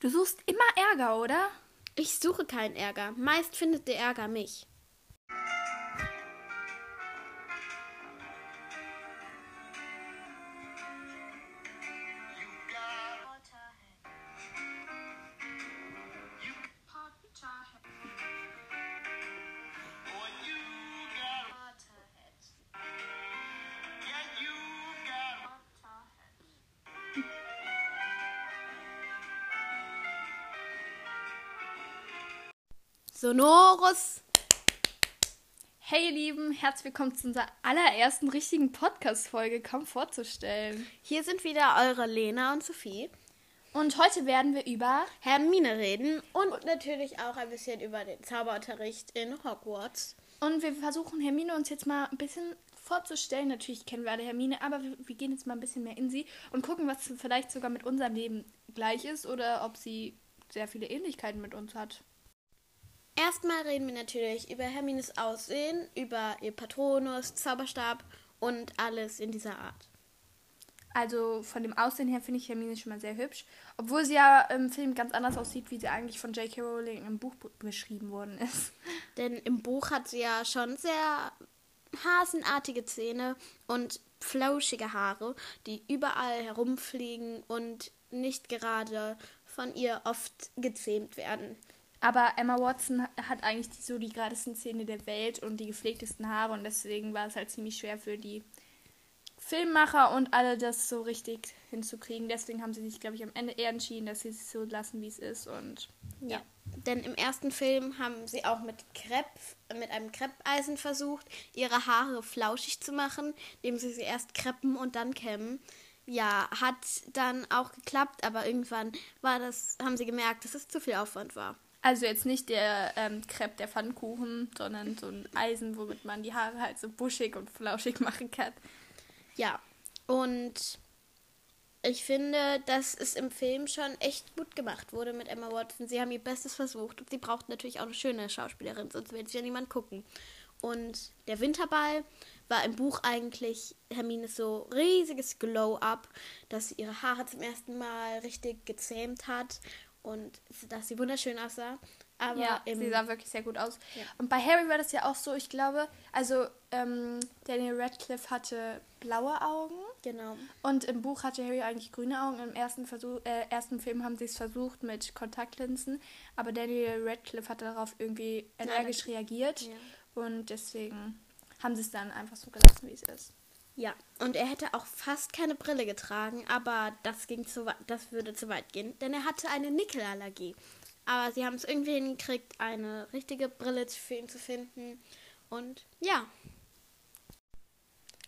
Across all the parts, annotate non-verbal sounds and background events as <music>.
Du suchst immer Ärger, oder? Ich suche keinen Ärger. Meist findet der Ärger mich. Sonorus. Hey ihr Lieben, herzlich willkommen zu unserer allerersten richtigen Podcast-Folge, kaum vorzustellen. Hier sind wieder eure Lena und Sophie. Und heute werden wir über Hermine reden und natürlich auch ein bisschen über den Zauberunterricht in Hogwarts. Und wir versuchen Hermine uns jetzt mal ein bisschen vorzustellen. Natürlich kennen wir alle Hermine, aber wir, wir gehen jetzt mal ein bisschen mehr in sie und gucken, was vielleicht sogar mit unserem Leben gleich ist oder ob sie sehr viele Ähnlichkeiten mit uns hat. Erstmal reden wir natürlich über Hermines Aussehen, über ihr Patronus, Zauberstab und alles in dieser Art. Also von dem Aussehen her finde ich Hermine schon mal sehr hübsch. Obwohl sie ja im Film ganz anders aussieht, wie sie eigentlich von J.K. Rowling im Buch beschrieben worden ist. <laughs> Denn im Buch hat sie ja schon sehr hasenartige Zähne und flauschige Haare, die überall herumfliegen und nicht gerade von ihr oft gezähmt werden. Aber Emma Watson hat eigentlich die, so die geradesten Zähne der Welt und die gepflegtesten Haare und deswegen war es halt ziemlich schwer für die Filmmacher und alle das so richtig hinzukriegen. Deswegen haben sie sich, glaube ich, am Ende eher entschieden, dass sie es so lassen, wie es ist und ja. ja. Denn im ersten Film haben sie auch mit Krepp, mit einem Kreppeisen versucht, ihre Haare flauschig zu machen, indem sie sie erst kreppen und dann kämmen. Ja, hat dann auch geklappt, aber irgendwann war das, haben sie gemerkt, dass es zu viel Aufwand war. Also jetzt nicht der ähm, Crepe der Pfannkuchen, sondern so ein Eisen, womit man die Haare halt so buschig und flauschig <laughs> machen kann. Ja, und ich finde, dass es im Film schon echt gut gemacht wurde mit Emma Watson. Sie haben ihr Bestes versucht und sie braucht natürlich auch eine schöne Schauspielerin, sonst wird sich ja niemand gucken. Und der Winterball war im Buch eigentlich Hermines so riesiges Glow-up, dass sie ihre Haare zum ersten Mal richtig gezähmt hat und dass sie wunderschön aussah. Aber ja, sie sah wirklich sehr gut aus. Ja. Und bei Harry war das ja auch so, ich glaube, also ähm, Daniel Radcliffe hatte blaue Augen. Genau. Und im Buch hatte Harry eigentlich grüne Augen. Im ersten, Versuch, äh, ersten Film haben sie es versucht mit Kontaktlinsen, aber Daniel Radcliffe hat darauf irgendwie energisch Nein, reagiert. Ja. Und deswegen haben sie es dann einfach so gelassen, wie es ist. Ja, und er hätte auch fast keine Brille getragen, aber das ging zu das würde zu weit gehen, denn er hatte eine Nickelallergie. Aber sie haben es irgendwie hingekriegt, eine richtige Brille für ihn zu finden. Und ja.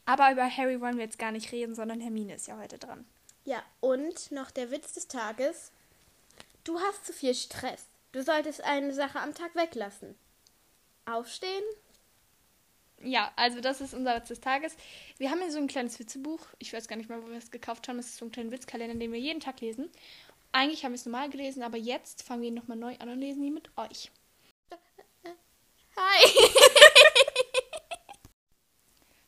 Aber über Harry wollen wir jetzt gar nicht reden, sondern Hermine ist ja heute dran. Ja, und noch der Witz des Tages. Du hast zu viel Stress. Du solltest eine Sache am Tag weglassen. Aufstehen, ja, also das ist unser Witz des Tages. Wir haben hier so ein kleines Witzebuch. Ich weiß gar nicht mehr, wo wir es gekauft haben. Es ist so ein kleiner Witzkalender, den wir jeden Tag lesen. Eigentlich haben wir es normal gelesen, aber jetzt fangen wir ihn nochmal neu an und lesen ihn mit euch. Hi! <laughs>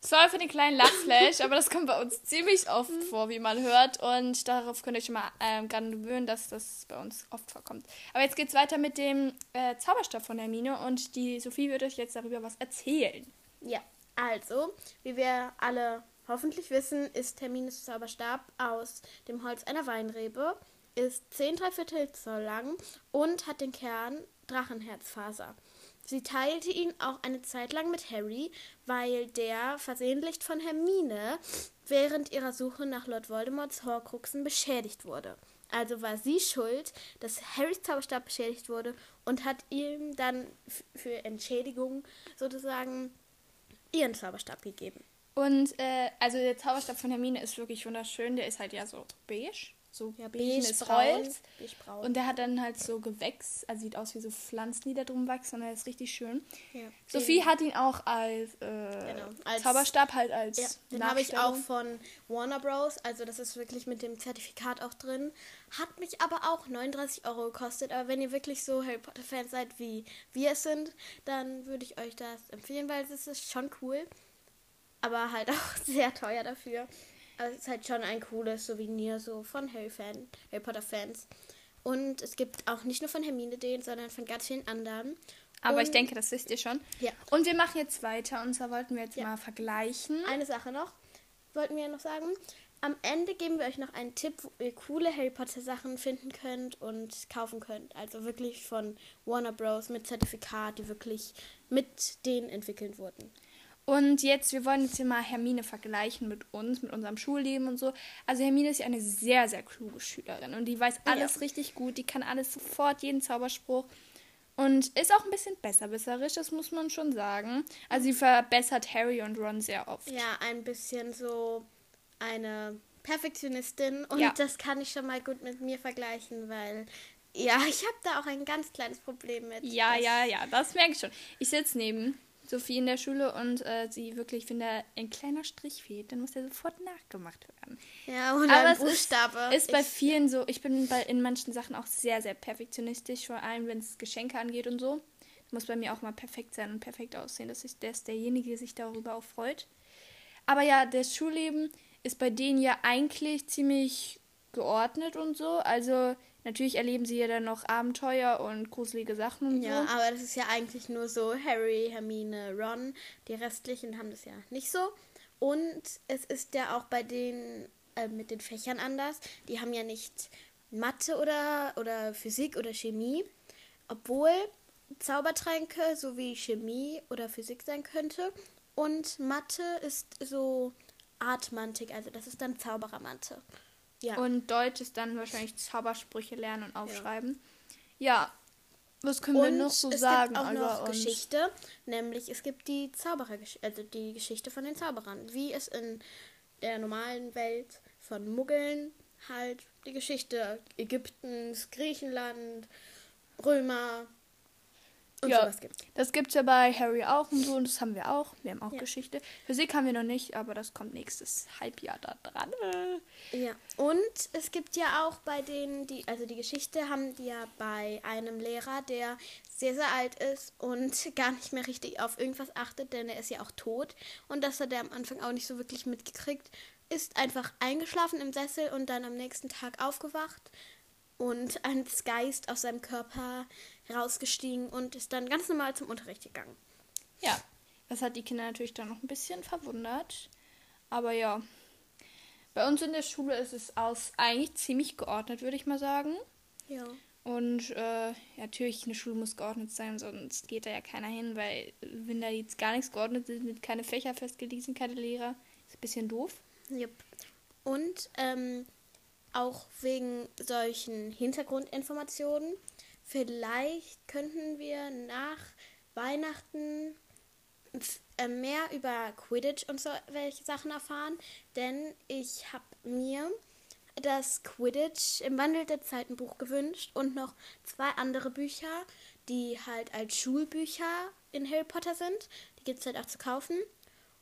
Sorry für den kleinen Lachflash, aber das kommt bei uns ziemlich oft mhm. vor, wie man hört. Und darauf könnt ihr euch schon mal ähm, gerade gewöhnen, dass das bei uns oft vorkommt. Aber jetzt geht es weiter mit dem äh, Zauberstab von Hermine und die Sophie wird euch jetzt darüber was erzählen. Ja, also, wie wir alle hoffentlich wissen, ist Terminus Zauberstab aus dem Holz einer Weinrebe, ist 10 Viertel Zoll lang und hat den Kern Drachenherzfaser. Sie teilte ihn auch eine Zeit lang mit Harry, weil der versehentlich von Hermine während ihrer Suche nach Lord Voldemorts Horcruxen beschädigt wurde. Also war sie schuld, dass Harrys Zauberstab beschädigt wurde und hat ihm dann für Entschädigung sozusagen ihren Zauberstab gegeben. Und äh, also der Zauberstab von Hermine ist wirklich wunderschön. Der ist halt ja so beige. So ja, beige ist Holz. Und der hat dann halt so Gewächs, also sieht aus wie so Pflanzen, die da drum wachsen. Und er ist richtig schön. Ja. Sophie den, hat ihn auch als, äh, genau, als Zauberstab halt als. Ja, den habe ich auch von Warner Bros. Also das ist wirklich mit dem Zertifikat auch drin. Hat mich aber auch 39 Euro gekostet. Aber wenn ihr wirklich so Harry Potter Fans seid, wie wir es sind, dann würde ich euch das empfehlen, weil es ist schon cool. Aber halt <laughs> auch sehr teuer dafür. Aber es ist halt schon ein cooles Souvenir so von Harry, Fan, Harry Potter Fans. Und es gibt auch nicht nur von Hermine den, sondern von ganz vielen anderen. Aber und ich denke, das wisst ihr schon. Ja. Und wir machen jetzt weiter. Und zwar wollten wir jetzt Ja. mal vergleichen. Eine Sache noch, wollten wir noch sagen. Am Ende geben wir euch noch einen Tipp, wo ihr coole Harry Potter Sachen finden könnt und kaufen könnt. Also wirklich von Warner Bros. mit Zertifikat, die wirklich mit denen entwickelt wurden. Und jetzt, wir wollen jetzt hier mal Hermine vergleichen mit uns, mit unserem Schulleben und so. Also Hermine ist ja eine sehr, sehr kluge Schülerin und die weiß alles Ja. richtig gut. Die kann alles sofort, jeden Zauberspruch. Und ist auch ein bisschen besserwisserisch, das muss man schon sagen. Also sie verbessert Harry und Ron sehr oft. Ja, ein bisschen so eine Perfektionistin und Ja. das kann ich schon mal gut mit mir vergleichen, weil ja, <laughs> ich habe da auch ein ganz kleines Problem mit. Ja, ja, ja, das merke ich schon. Ich sitze neben Sophie in der Schule und äh, sie wirklich, wenn da ein kleiner Strich fehlt, dann muss der sofort nachgemacht werden. Ja, oder Aber ein es ist, Buchstabe. ist bei Ich- vielen so, ich bin bei, in manchen Sachen auch sehr, sehr perfektionistisch, vor allem wenn es Geschenke angeht und so. Muss bei mir auch mal perfekt sein und perfekt aussehen, dass ich, dass derjenige sich darüber auch freut. Aber ja, das Schulleben ist bei denen ja eigentlich ziemlich geordnet und so. Also natürlich erleben sie ja dann noch Abenteuer und gruselige Sachen und Ja, so. aber das ist ja eigentlich nur so Harry, Hermine, Ron. Die restlichen haben das ja nicht so. Und es ist ja auch bei den äh, mit den Fächern anders. Die haben ja nicht Mathe oder, oder Physik oder Chemie, obwohl Zaubertränke sowie Chemie oder Physik sein könnte. Und Mathe ist so Artmantik, also das ist dann Zauberermathe. Ja. Und Deutsch ist dann wahrscheinlich <laughs> Zaubersprüche lernen und aufschreiben. Ja. Was können wir Und noch so es sagen gibt auch noch uns? Geschichte, nämlich es gibt die Zauberer, also die Geschichte von den Zauberern, wie es in der normalen Welt von Muggeln halt die Geschichte Ägyptens, Griechenland, Römer und Ja. sowas gibt. Das gibt's ja bei Harry auch und so und das haben wir auch. Wir haben auch Ja. Geschichte. Physik haben wir noch nicht, aber das kommt nächstes Halbjahr da dran. Ja, und es gibt ja auch bei denen, die, also die Geschichte haben die ja bei einem Lehrer, der sehr, sehr alt ist und <laughs> gar nicht mehr richtig auf irgendwas achtet, denn er ist ja auch tot. Und das hat er am Anfang auch nicht so wirklich mitgekriegt. Ist einfach eingeschlafen im Sessel und dann am nächsten Tag aufgewacht und als Geist aus seinem Körper rausgestiegen und ist dann ganz normal zum Unterricht gegangen. Ja. Das hat die Kinder natürlich dann noch ein bisschen verwundert. Aber ja. Bei uns in der Schule ist es aus eigentlich ziemlich geordnet, würde ich mal sagen. Ja. Und äh, natürlich, eine Schule muss geordnet sein, sonst geht da ja keiner hin, weil wenn da jetzt gar nichts geordnet ist, sind keine Fächer festgelegt, sind keine Lehrer, ist ein bisschen doof. Yep. Und ähm, auch wegen solchen Hintergrundinformationen, vielleicht könnten wir nach Weihnachten äh, mehr über Quidditch und so welche Sachen erfahren, denn ich habe mir das Quidditch im Wandel der Zeiten Buch gewünscht und noch zwei andere Bücher, die halt als Schulbücher in Harry Potter sind. Die gibt es halt auch zu kaufen.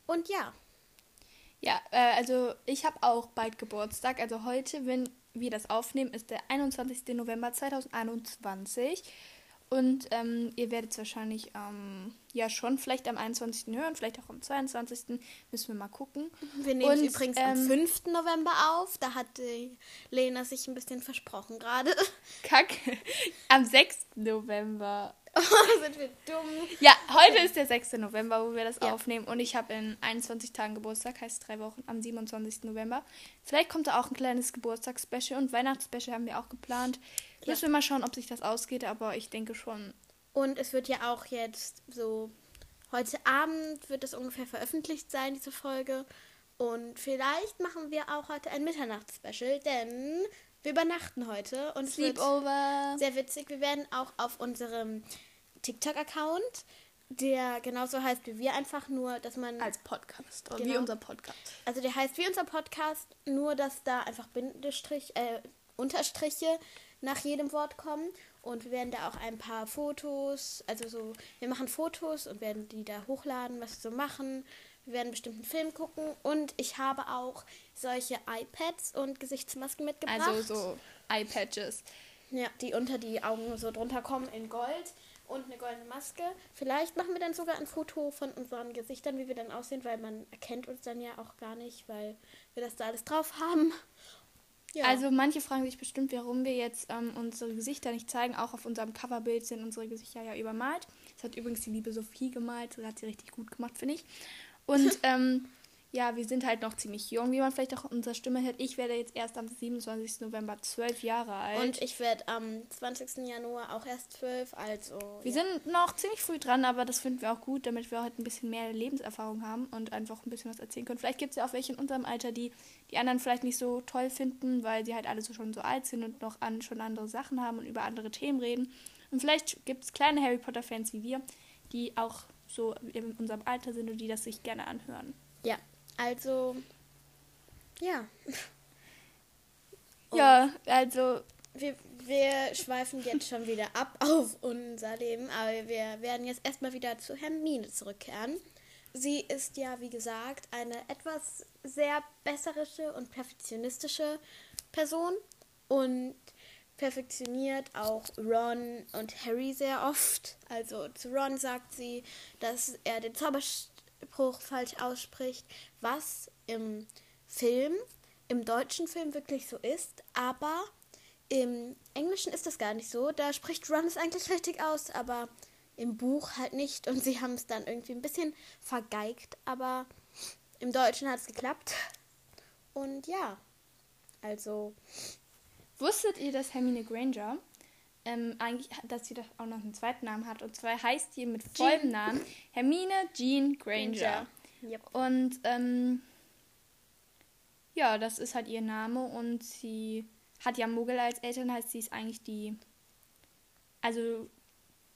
Und ja, Ja, äh, also ich habe auch bald Geburtstag. Also heute, wenn wir das aufnehmen, ist der 21. November 2021. Und ähm, ihr werdet es wahrscheinlich ähm, ja schon vielleicht am 21. hören, vielleicht auch am 22. Müssen wir mal gucken. Wir nehmen es übrigens am ähm, 5. November auf. Da hat Lena sich ein bisschen versprochen gerade. Kack. Am 6. November. <laughs> sind wir dumm. Ja, heute ist der 6. November, wo wir das Ja. aufnehmen. Und ich habe in 21 Tagen Geburtstag, heißt drei Wochen, am 27. November. Vielleicht kommt da auch ein kleines Geburtstagsspecial und Weihnachtsspecial haben wir auch geplant. Ja. Müssen wir mal schauen, ob sich das ausgeht, aber ich denke schon. Und es wird ja auch jetzt so, heute Abend wird es ungefähr veröffentlicht sein, diese Folge. Und vielleicht machen wir auch heute ein Mitternachtsspecial, denn wir übernachten heute. Und Sleepover. sehr witzig. Wir werden auch auf unserem TikTok-Account, der genauso heißt wie wir, einfach nur, dass man... Als Podcast. Oder Genau. Wie unser Podcast. Also der heißt wie unser Podcast, nur dass da einfach Bindestrich, äh, Unterstriche nach jedem Wort kommen. Und wir werden da auch ein paar Fotos, also so, wir machen Fotos und werden die da hochladen, was wir so machen. Wir werden bestimmt einen Film gucken. Und ich habe auch solche iPads und Gesichtsmasken mitgebracht. Also so Eye-Patches. Ja, die unter die Augen so drunter kommen in Gold und eine goldene Maske. Vielleicht machen wir dann sogar ein Foto von unseren Gesichtern, wie wir dann aussehen, weil man erkennt uns dann ja auch gar nicht, weil wir das da alles drauf haben. Ja. Also manche fragen sich bestimmt, warum wir jetzt ähm, unsere Gesichter nicht zeigen. Auch auf unserem Coverbild sind unsere Gesichter ja übermalt. Das hat übrigens die liebe Sophie gemalt. Das hat sie richtig gut gemacht, finde ich. Und ähm, ja, wir sind halt noch ziemlich jung, wie man vielleicht auch unserer Stimme hört. Ich werde jetzt erst am 27. November zwölf Jahre alt. Und ich werde am 20. Januar auch erst zwölf, also. Wir ja. sind noch ziemlich früh dran, aber das finden wir auch gut, damit wir heute ein bisschen mehr Lebenserfahrung haben und einfach ein bisschen was erzählen können. Vielleicht gibt es ja auch welche in unserem Alter, die die anderen vielleicht nicht so toll finden, weil sie halt alle so schon so alt sind und noch an, schon andere Sachen haben und über andere Themen reden. Und vielleicht gibt es kleine Harry Potter-Fans wie wir, die auch so in unserem Alter sind und die das sich gerne anhören. Ja, also, ja. Und <laughs> ja, also. Wir, wir schweifen jetzt schon wieder ab auf unser Leben, aber wir werden jetzt erstmal wieder zu Hermine zurückkehren. Sie ist ja, wie gesagt, eine etwas sehr besserische und perfektionistische Person und perfektioniert auch Ron und Harry sehr oft. Also zu Ron sagt sie, dass er den Zauberstab Spruch falsch ausspricht, was im Film, im deutschen Film wirklich so ist, aber im Englischen ist das gar nicht so. Da spricht Ron es eigentlich richtig aus, aber im Buch halt nicht und sie haben es dann irgendwie ein bisschen vergeigt, aber im Deutschen hat es geklappt. Und ja, also. Wusstet ihr, dass Hermine Granger ähm, eigentlich, dass sie doch auch noch einen zweiten Namen hat. Und zwar heißt sie mit vollem Namen Hermine Jean Granger. Yep. Und ähm, ja, das ist halt ihr Name und sie hat ja Muggel als Eltern, heißt sie ist eigentlich die, also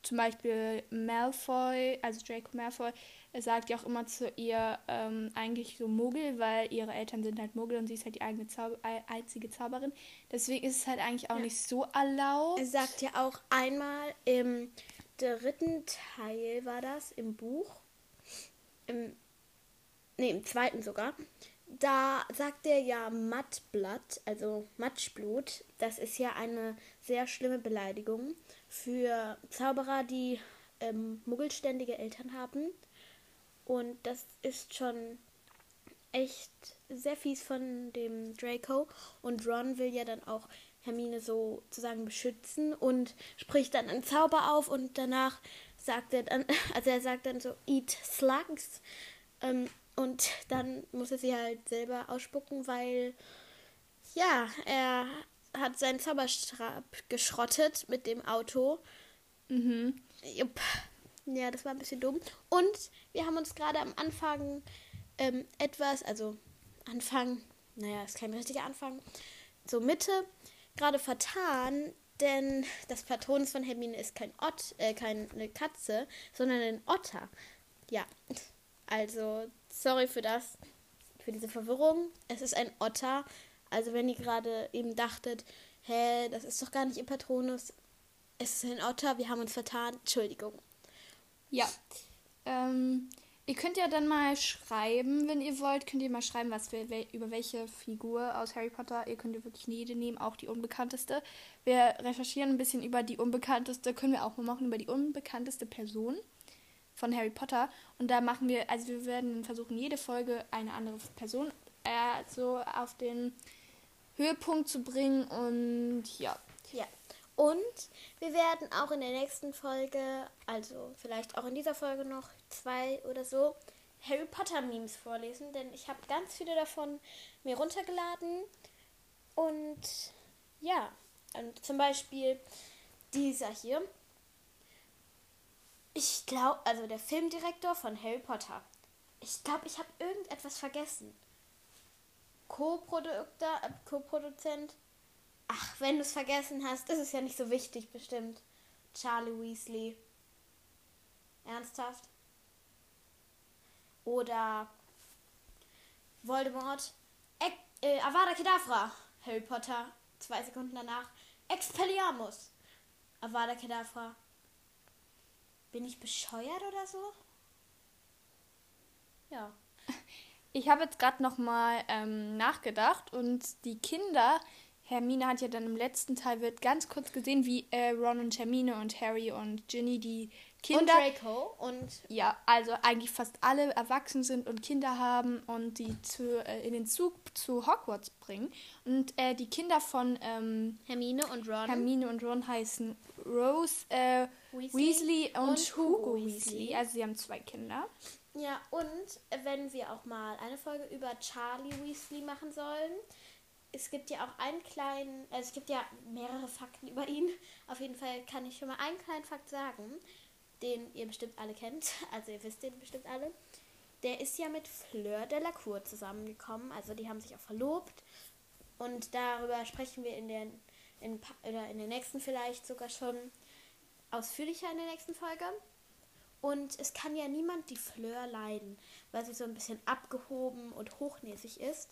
zum Beispiel Malfoy, also Draco Malfoy, sagt ja auch immer zu ihr ähm, eigentlich so Muggel, weil ihre Eltern sind halt Muggel und sie ist halt die eigene Zauber einzige Zauberin. Deswegen ist es halt eigentlich auch ja. nicht so erlaubt. Er sagt ja auch einmal im dritten Teil war das im Buch, im, nee, im zweiten sogar, da sagt er ja Mattblatt, also Matschblut. Das ist ja eine sehr schlimme Beleidigung für Zauberer, die ähm, muggelständige Eltern haben. Und das ist schon echt sehr fies von dem Draco. Und Ron will ja dann auch Hermine sozusagen beschützen und spricht dann einen Zauber auf und danach sagt er dann, <laughs> also er sagt dann so, eat slugs. Ähm, und dann muss er sie halt selber ausspucken, weil ja, er hat seinen Zauberstab geschrottet mit dem Auto. Mhm. Jupp. Ja, das war ein bisschen dumm. Und wir haben uns gerade am Anfang ähm, etwas, also Anfang, naja, ist kein richtiger Anfang, so Mitte, gerade vertan, denn das Patronus von Hermine ist kein Ott, äh, keine Katze, sondern ein Otter. Ja, also sorry für das, für diese Verwirrung. Es ist ein Otter. Also wenn ihr gerade eben dachtet, hä, das ist doch gar nicht ihr Patronus, es ist ein Otter, wir haben uns vertan, Entschuldigung. Ja. Ähm, ihr könnt ja dann mal schreiben, wenn ihr wollt, könnt ihr mal schreiben, was wir, über welche Figur aus Harry Potter. Ihr könnt ihr wirklich jede nehmen, auch die unbekannteste. Wir recherchieren ein bisschen über die unbekannteste, können wir auch mal machen, über die unbekannteste Person von Harry Potter. Und da machen wir, also wir werden versuchen, jede Folge eine andere Person äh, so auf den Höhepunkt zu bringen. Und ja. Ja. Und wir werden auch in der nächsten Folge, also vielleicht auch in dieser Folge noch zwei oder so, Harry Potter Memes vorlesen, denn ich habe ganz viele davon mir runtergeladen. Und ja, und zum Beispiel dieser hier. Ich glaube, also der Filmdirektor von Harry Potter. Ich glaube, ich habe irgendetwas vergessen. Co-Produzent Ach, wenn du es vergessen hast, ist es ja nicht so wichtig, bestimmt. Charlie Weasley. Ernsthaft? Oder Voldemort. E äh, Avada Kedavra. Harry Potter. Zwei Sekunden danach. Expelliarmus. Avada Kedavra. Bin ich bescheuert oder so? Ja. <laughs> Ich habe jetzt gerade noch mal ähm, nachgedacht und die Kinder Hermine hat ja dann im letzten Teil wird ganz kurz gesehen, wie äh, Ron und Hermine und Harry und Ginny die Kinder. Und Draco und. Ja, also eigentlich fast alle erwachsen sind und Kinder haben und die zu, äh, in den Zug zu Hogwarts bringen. Und äh, die Kinder von ähm, Hermine und Ron. Hermine und Ron heißen Rose äh, Weasley, Weasley, und, und Hugo, Hugo Weasley. Weasley. Also sie haben zwei Kinder. Ja, und wenn wir auch mal eine Folge über Charlie Weasley machen sollen, es gibt ja auch einen kleinen, also es gibt ja mehrere Fakten über ihn. Auf jeden Fall kann ich schon mal einen kleinen Fakt sagen, den ihr bestimmt alle kennt. <laughs> Also ihr wisst den bestimmt alle. Der ist ja mit Fleur de la Cour zusammengekommen. Also die haben sich auch verlobt. Und darüber sprechen wir in der, in, oder in der nächsten vielleicht sogar schon ausführlicher in der nächsten Folge. Und es kann ja niemand die Fleur leiden, weil sie so ein bisschen abgehoben und hochnäsig ist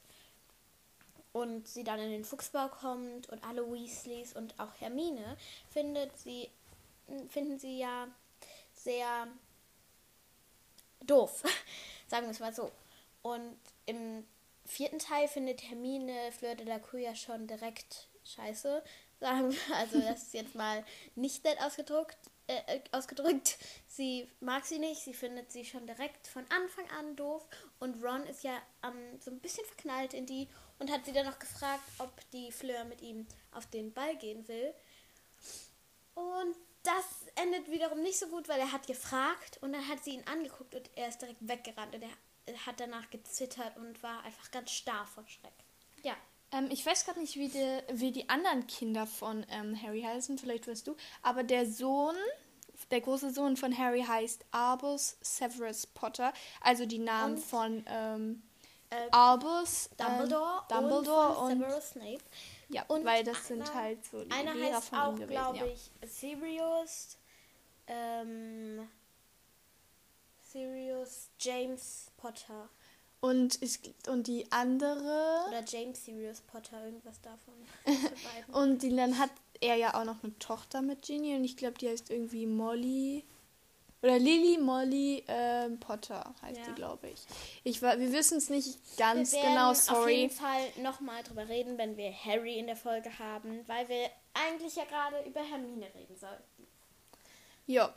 und sie dann in den Fuchsbau kommt und alle Weasleys und auch Hermine findet sie finden sie ja sehr doof, <laughs> sagen wir es mal so. Und im vierten Teil findet Hermine Fleur de la Cour ja schon direkt scheiße, sagen wir. Also das ist jetzt mal nicht nett ausgedrückt. Äh, äh, ausgedrückt. Sie mag sie nicht, sie findet sie schon direkt von Anfang an doof und Ron ist ja ähm, so ein bisschen verknallt in die und hat sie dann noch gefragt, ob die Fleur mit ihm auf den Ball gehen will. Und das endet wiederum nicht so gut, weil er hat gefragt und dann hat sie ihn angeguckt und er ist direkt weggerannt und er hat danach gezittert und war einfach ganz starr vor Schreck. Ja. Ähm, ich weiß gerade nicht, wie die, wie die anderen Kinder von ähm, Harry heißen, vielleicht weißt du, aber der Sohn, der große Sohn von Harry heißt Albus Severus Potter, also die Namen und? von ähm, äh, Albus, Dumbledore, äh, Dumbledore und, und Severus Snape. Ja, und weil das sind halt so die einer Lehrer heißt von auch, glaube ja. ich, Sirius, ähm, Sirius James Potter. Und, ist, und die andere. Oder James Sirius Potter, irgendwas davon. <laughs> und die, dann hat er ja auch noch eine Tochter mit Ginny und ich glaube, die heißt irgendwie Molly. Oder Lily Molly ähm, Potter heißt ja. die, glaube ich. ich. Wir wissen es nicht ganz wir genau, sorry. auf jeden Fall nochmal drüber reden, wenn wir Harry in der Folge haben, weil wir eigentlich ja gerade über Hermine reden sollten. Ja,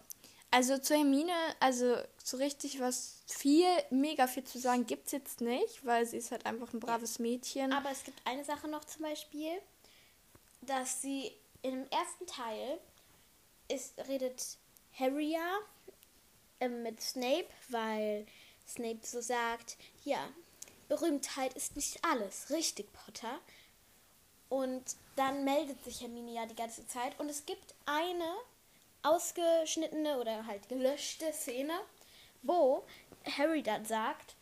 also zu Hermine, also so richtig was viel, mega viel zu sagen gibt es jetzt nicht, weil sie ist halt einfach ein braves Mädchen. Aber es gibt eine Sache noch zum Beispiel, dass sie im ersten Teil ist, redet Harry ja ähm, mit Snape, weil Snape so sagt, ja, Berühmtheit ist nicht alles, richtig, Potter. Und dann meldet sich Hermine ja die ganze Zeit und es gibt eine ausgeschnittene oder halt gelöschte Szene, wo Harry dann sagt,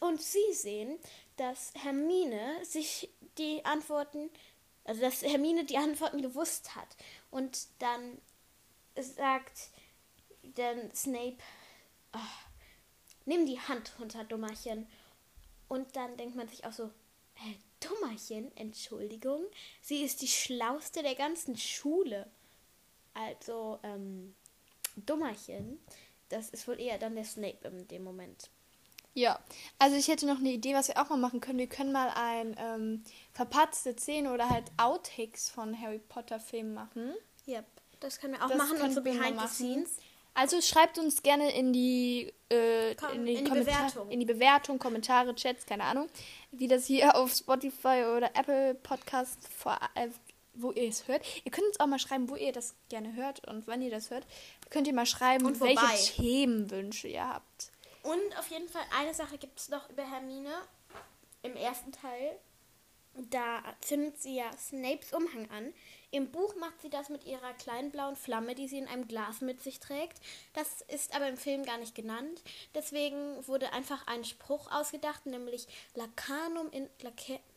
und sie sehen, dass Hermine sich die Antworten, also dass Hermine die Antworten gewusst hat. Und dann sagt dann Snape, oh, nimm die Hand runter, Dummerchen. Und dann denkt man sich auch so, hä, Dummerchen, Entschuldigung, sie ist die schlauste der ganzen Schule. Also, ähm, Dummerchen, das ist wohl eher dann der Snape in dem Moment. Ja, also ich hätte noch eine Idee, was wir auch mal machen können. Wir können mal ein ähm, verpatzte Szene oder halt Outtakes von Harry Potter Filmen machen. Yep. Das können wir auch das machen, unsere Behind the Scenes. Also schreibt uns gerne in die, äh, Komm, in, die, in die Bewertung. In die Bewertung, Kommentare, Chats, keine Ahnung, wie das hier auf Spotify oder Apple Podcast, vor, äh, wo ihr es hört. Ihr könnt uns auch mal schreiben, wo ihr das gerne hört und wann ihr das hört. Könnt ihr mal schreiben, welche Themenwünsche ihr habt. Und auf jeden Fall eine Sache gibt es noch über Hermine im ersten Teil. Da zündet sie ja Snapes Umhang an. Im Buch macht sie das mit ihrer kleinen blauen Flamme, die sie in einem Glas mit sich trägt. Das ist aber im Film gar nicht genannt. Deswegen wurde einfach ein Spruch ausgedacht, nämlich Lacanum, in,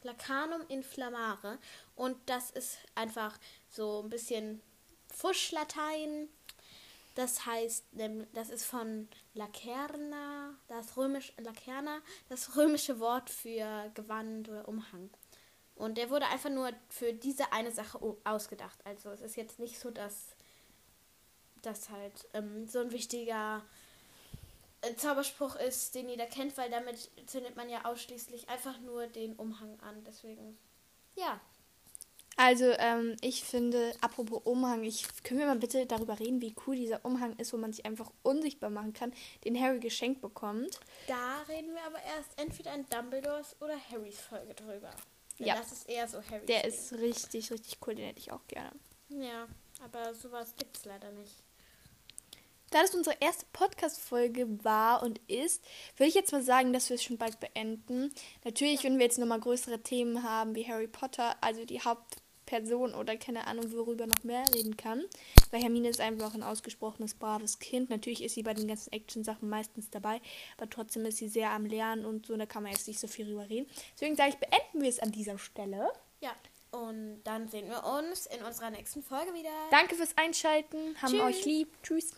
Lacanum inflammare. Und das ist einfach so ein bisschen Fuschlatein. Das heißt, das ist von Lacerna, das römische Lacerna, das römische Wort für Gewand oder Umhang. Und der wurde einfach nur für diese eine Sache ausgedacht. Also es ist jetzt nicht so, dass das halt ähm, so ein wichtiger äh, Zauberspruch ist, den jeder kennt, weil damit zündet man ja ausschließlich einfach nur den Umhang an. Deswegen, ja. Also, ähm, ich finde, apropos Umhang, ich, können wir mal bitte darüber reden, wie cool dieser Umhang ist, wo man sich einfach unsichtbar machen kann, den Harry geschenkt bekommt. Da reden wir aber erst entweder in Dumbledores oder Harrys Folge drüber. Denn Ja. Das ist eher so Harrys Der Ding. ist richtig, richtig cool, den hätte ich auch gerne. Ja, aber sowas gibt's leider nicht. Da das unsere erste Podcast-Folge war und ist, würde ich jetzt mal sagen, dass wir es schon bald beenden. Natürlich, wenn wir jetzt nochmal größere Themen haben, wie Harry Potter, also die Hauptperson oder keine Ahnung, worüber noch mehr reden kann. Weil Hermine ist einfach ein ausgesprochenes, braves Kind. Natürlich ist sie bei den ganzen Action-Sachen meistens dabei, aber trotzdem ist sie sehr am Lernen und so, da kann man jetzt nicht so viel drüber reden. Deswegen sage ich, beenden wir es an dieser Stelle. Ja, und dann sehen wir uns in unserer nächsten Folge wieder. Danke fürs Einschalten, haben Tschüss. euch lieb. Tschüss.